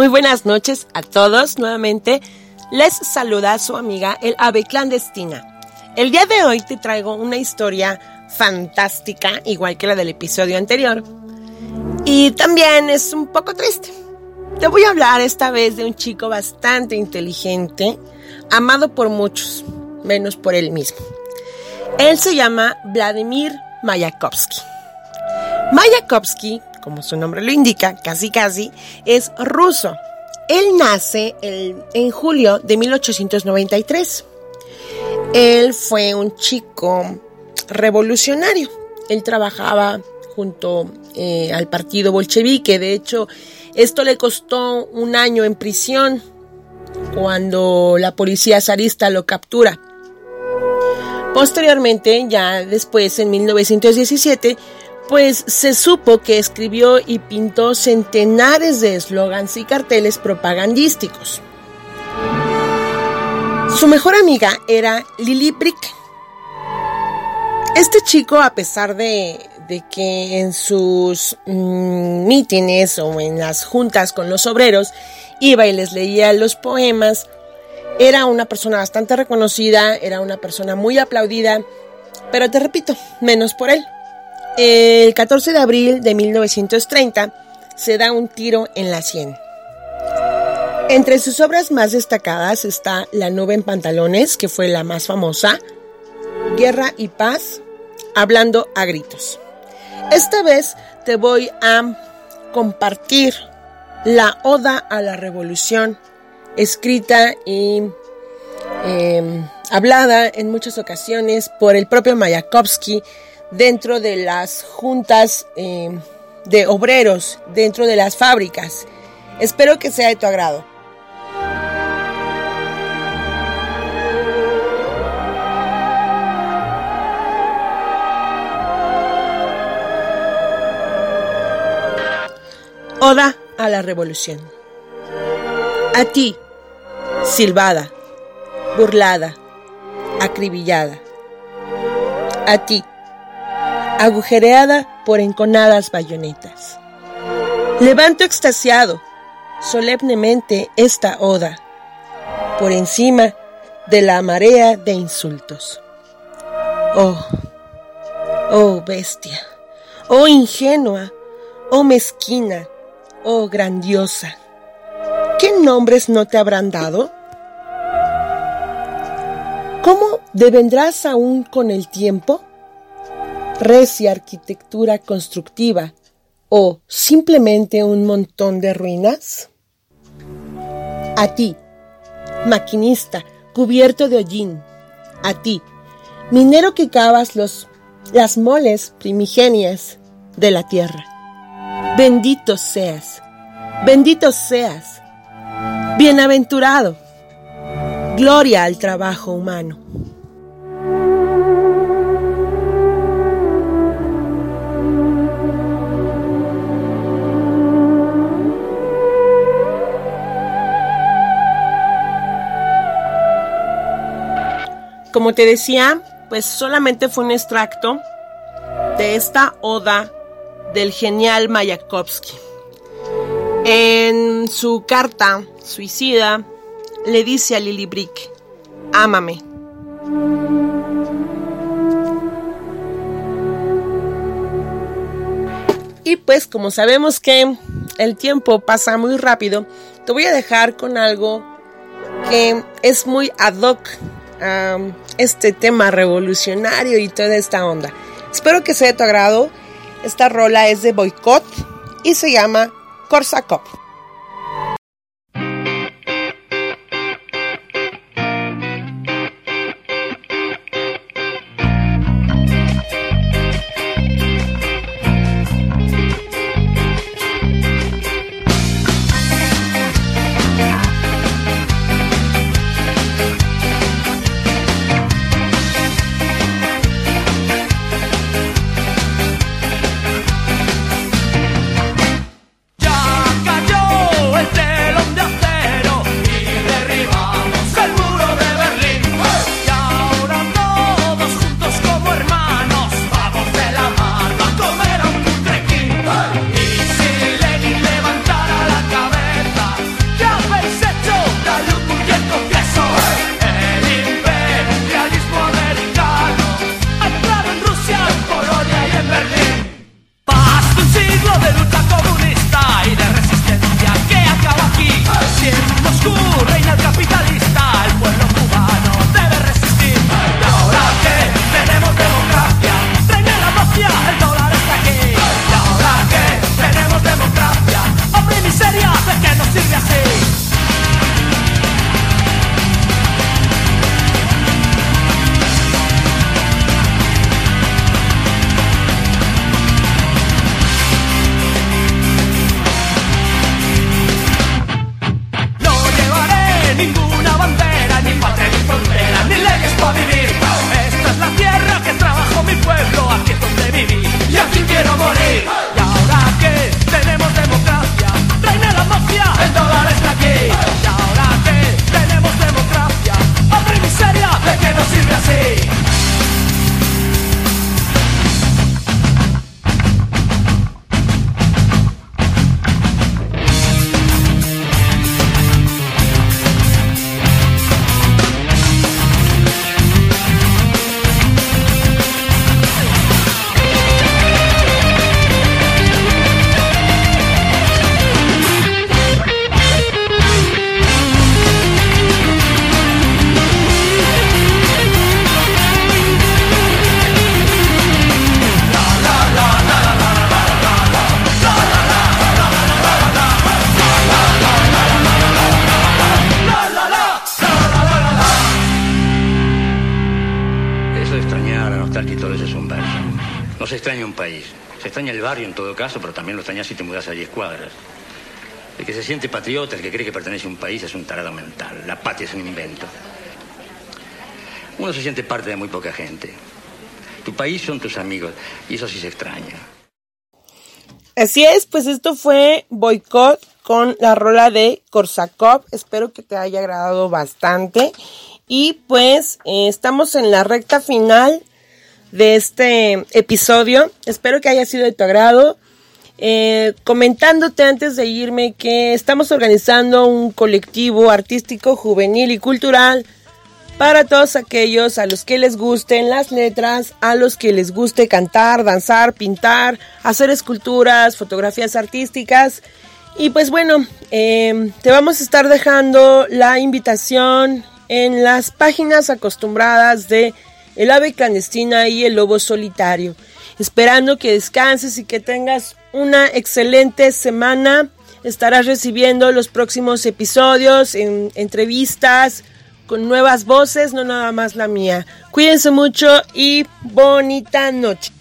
Muy buenas noches a todos. Nuevamente les saluda su amiga el ave clandestina. El día de hoy te traigo una historia fantástica, igual que la del episodio anterior. Y también es un poco triste. Te voy a hablar esta vez de un chico bastante inteligente, amado por muchos, menos por él mismo. Él se llama Vladimir Mayakovsky. Mayakovsky, como su nombre lo indica, casi casi, es ruso. Él nace en julio de 1893. Él fue un chico revolucionario. Él trabajaba junto eh, al partido bolchevique. De hecho, esto le costó un año en prisión cuando la policía zarista lo captura. Posteriormente, ya después, en 1917, pues se supo que escribió y pintó centenares de eslogans y carteles propagandísticos. Su mejor amiga era Lily Brick. Este chico, a pesar de, que en sus mm, mítines o en las juntas con los obreros iba y les leía los poemas, era una persona bastante reconocida, era una persona muy aplaudida, pero te repito, menos por él. El 14 de abril de 1930 se da un tiro en la sien. Entre sus obras más destacadas está La nube en pantalones, que fue la más famosa, Guerra y Paz, Hablando a gritos. Esta vez te voy a compartir la Oda a la Revolución escrita y em, hablada en muchas ocasiones por el propio Mayakovsky dentro de las juntas em, de obreros, dentro de las fábricas. Espero que sea de tu agrado. Oda a la revolución. A ti, silbada, burlada, acribillada. A ti, agujereada por enconadas bayonetas. Levanto extasiado, solemnemente esta oda, por encima de la marea de insultos. Oh, oh bestia, oh ingenua, oh mezquina, oh grandiosa. ¿Qué nombres no te habrán dado? ¿Cómo devendrás aún con el tiempo? Recia arquitectura constructiva o simplemente un montón de ruinas? A ti, maquinista cubierto de hollín, a ti, minero que cavas los, las moles primigenias de la tierra. Bendito seas, bendito seas, Bienaventurado. Gloria al trabajo humano. Como te decía, pues solamente fue un extracto de esta oda del genial Mayakovsky. En su carta suicida, le dice a Lily Brick, ámame. Y pues como sabemos que el tiempo pasa muy rápido, te voy a dejar con algo que es muy ad hoc este tema revolucionario y toda esta onda. Espero que sea de tu agrado. Esta rola es de Boycott y se llama Korsakov. ninguna bandera, ni patria ni frontera, ni leyes para vivir. Esta es la tierra que trabajó mi pueblo, aquí es donde viví y aquí quiero morir. No se extraña un país. Se extraña el barrio en todo caso, pero también lo extrañas si te mudas a 10 cuadras. El que se siente patriota, el que cree que pertenece a un país, es un tarado mental. La patria es un invento. Uno se siente parte de muy poca gente. Tu país son tus amigos, y eso sí se extraña. Así es, pues esto fue Boicot con la rola de Korsakov. Espero que te haya agradado bastante. Y pues eh, estamos en la recta final de este episodio. Espero que haya sido de tu agrado. Eh, comentándote antes de irme que estamos organizando un colectivo artístico, juvenil y cultural para todos aquellos a los que les gusten las letras, a los que les guste cantar, danzar, pintar, hacer esculturas, fotografías artísticas. Y pues bueno, eh, te vamos a estar dejando la invitación en las páginas acostumbradas de El ave clandestina y el lobo solitario. Esperando que descanses y que tengas una excelente semana. Estarás recibiendo los próximos episodios en entrevistas con nuevas voces, no nada más la mía. Cuídense mucho y bonita noche.